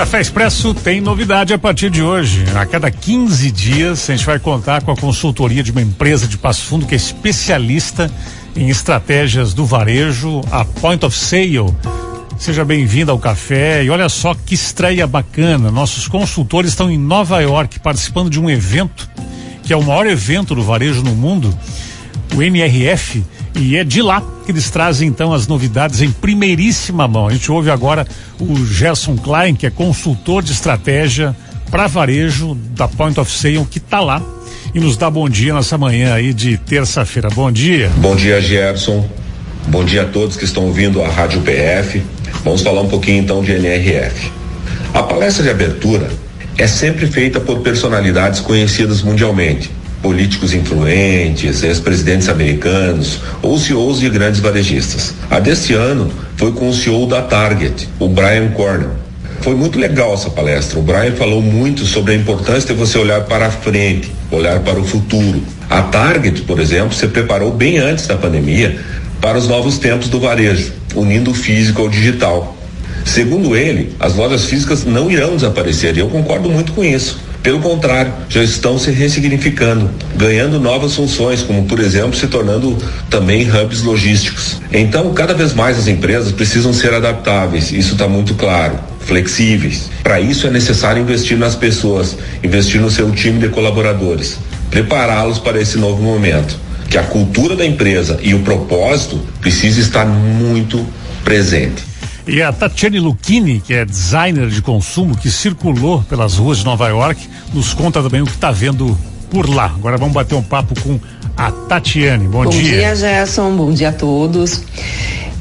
Café Expresso tem novidade a partir de hoje. A cada 15 dias a gente vai contar com a consultoria de uma empresa de Passo Fundo que é especialista em estratégias do varejo, a Point of Sale. Seja bem-vindo ao café e olha só que estreia bacana. Nossos consultores estão em Nova York participando de um evento que é o maior evento do varejo no mundo, o NRF e é de lá que eles trazem então as novidades em primeiríssima mão. A gente ouve agora o Gerson Klein, que é consultor de estratégia para varejo da Point of Sale, que está lá e nos dá bom dia nessa manhã aí de terça-feira. Bom dia. Bom dia, Gerson. Bom dia a todos que estão ouvindo a Rádio PF. Vamos falar um pouquinho então de NRF. A palestra de abertura é sempre feita por personalidades conhecidas mundialmente políticos influentes, ex-presidentes americanos ou CEOs de grandes varejistas. A deste ano foi com o CEO da Target, o Brian Cornell. Foi muito legal essa palestra. O Brian falou muito sobre a importância de você olhar para a frente, olhar para o futuro. A Target, por exemplo, se preparou bem antes da pandemia para os novos tempos do varejo, unindo o físico ao digital. Segundo ele, as lojas físicas não irão desaparecer e eu concordo muito com isso. Pelo contrário, já estão se ressignificando, ganhando novas funções, como por exemplo se tornando também hubs logísticos. Então, cada vez mais as empresas precisam ser adaptáveis, isso está muito claro, flexíveis. Para isso é necessário investir nas pessoas, investir no seu time de colaboradores, prepará-los para esse novo momento. Que a cultura da empresa e o propósito precisa estar muito presente. E a Tatiane Lucchini, que é designer de consumo, que circulou pelas ruas de Nova York, nos conta também o que está vendo por lá. Agora vamos bater um papo com a Tatiane. Bom, Bom dia. Bom dia, Gerson. Bom dia a todos.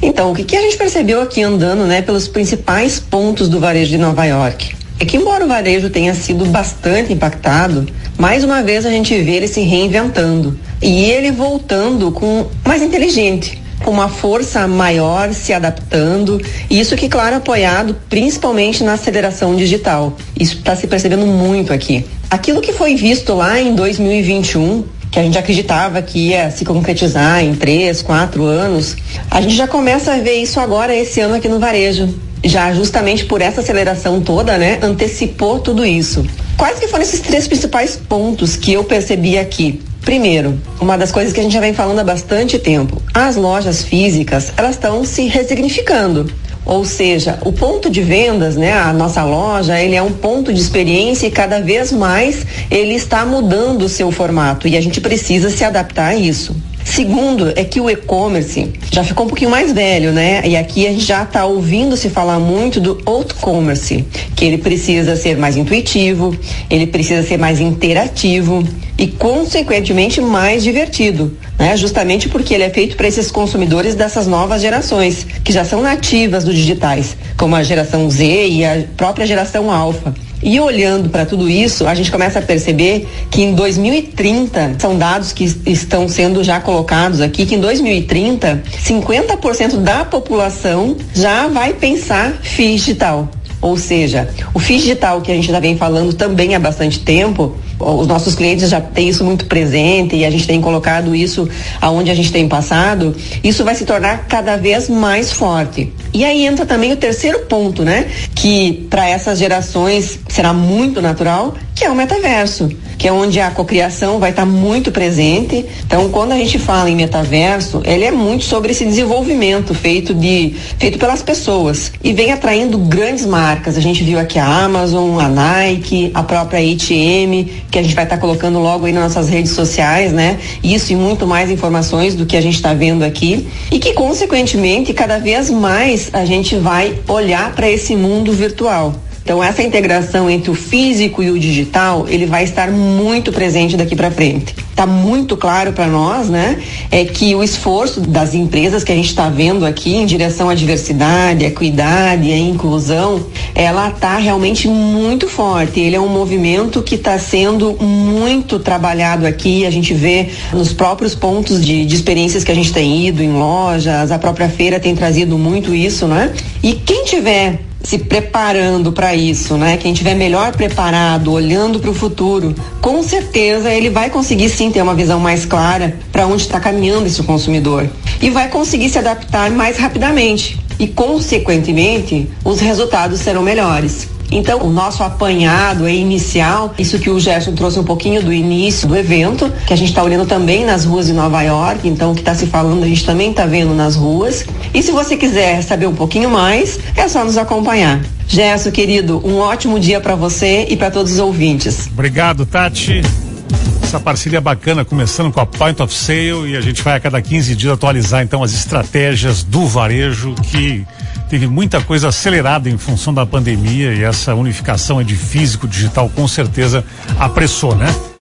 Então, o que, que a gente percebeu aqui andando, né, pelos principais pontos do varejo de Nova York? É que embora o varejo tenha sido bastante impactado, mais uma vez a gente vê ele se reinventando e ele voltando com mais inteligente com uma força maior se adaptando, isso que, claro, apoiado principalmente na aceleração digital. Isso está se percebendo muito aqui. Aquilo que foi visto lá em 2021, que a gente acreditava que ia se concretizar em três, quatro anos, a gente já começa a ver isso agora, esse ano aqui no varejo. Já justamente por essa aceleração toda, né, antecipou tudo isso. Quais que foram esses três principais pontos que eu percebi aqui? Primeiro, uma das coisas que a gente já vem falando há bastante tempo, as lojas físicas, elas estão se resignificando. Ou seja, o ponto de vendas, né, a nossa loja, ele é um ponto de experiência e cada vez mais ele está mudando o seu formato e a gente precisa se adaptar a isso. Segundo, é que o e-commerce já ficou um pouquinho mais velho, né? E aqui a gente já está ouvindo se falar muito do out-commerce, que ele precisa ser mais intuitivo, ele precisa ser mais interativo e, consequentemente, mais divertido, né? Justamente porque ele é feito para esses consumidores dessas novas gerações, que já são nativas dos digitais, como a geração Z e a própria geração alfa. E olhando para tudo isso, a gente começa a perceber que em 2030, são dados que estão sendo já colocados aqui, que em 2030, 50% da população já vai pensar FII digital. Ou seja, o FII digital que a gente já vem falando também há bastante tempo, os nossos clientes já têm isso muito presente e a gente tem colocado isso aonde a gente tem passado, isso vai se tornar cada vez mais forte. E aí entra também o terceiro ponto, né? Que para essas gerações será muito natural, que é o metaverso, que é onde a cocriação vai estar tá muito presente. Então, quando a gente fala em metaverso, ele é muito sobre esse desenvolvimento feito de feito pelas pessoas e vem atraindo grandes marcas. A gente viu aqui a Amazon, a Nike, a própria H&M, que a gente vai estar tá colocando logo aí nas nossas redes sociais, né? Isso e muito mais informações do que a gente está vendo aqui e que consequentemente cada vez mais a gente vai olhar para esse mundo virtual. Então essa integração entre o físico e o digital, ele vai estar muito presente daqui para frente. Está muito claro para nós, né? É que o esforço das empresas que a gente está vendo aqui em direção à diversidade, à equidade, à inclusão, ela está realmente muito forte. Ele é um movimento que está sendo muito trabalhado aqui. A gente vê nos próprios pontos de, de experiências que a gente tem ido em lojas, a própria feira tem trazido muito isso, né? E quem tiver se preparando para isso, né? Quem tiver melhor preparado, olhando para o futuro, com certeza ele vai conseguir sim ter uma visão mais clara para onde está caminhando esse consumidor e vai conseguir se adaptar mais rapidamente e, consequentemente, os resultados serão melhores. Então, o nosso apanhado é inicial, isso que o Gerson trouxe um pouquinho do início do evento, que a gente está olhando também nas ruas de Nova York, então o que está se falando a gente também está vendo nas ruas. E se você quiser saber um pouquinho mais, é só nos acompanhar. Gerson, querido, um ótimo dia para você e para todos os ouvintes. Obrigado, Tati. Essa parceria bacana, começando com a Point of Sale e a gente vai a cada 15 dias atualizar então as estratégias do varejo que teve muita coisa acelerada em função da pandemia e essa unificação de físico digital com certeza apressou, né?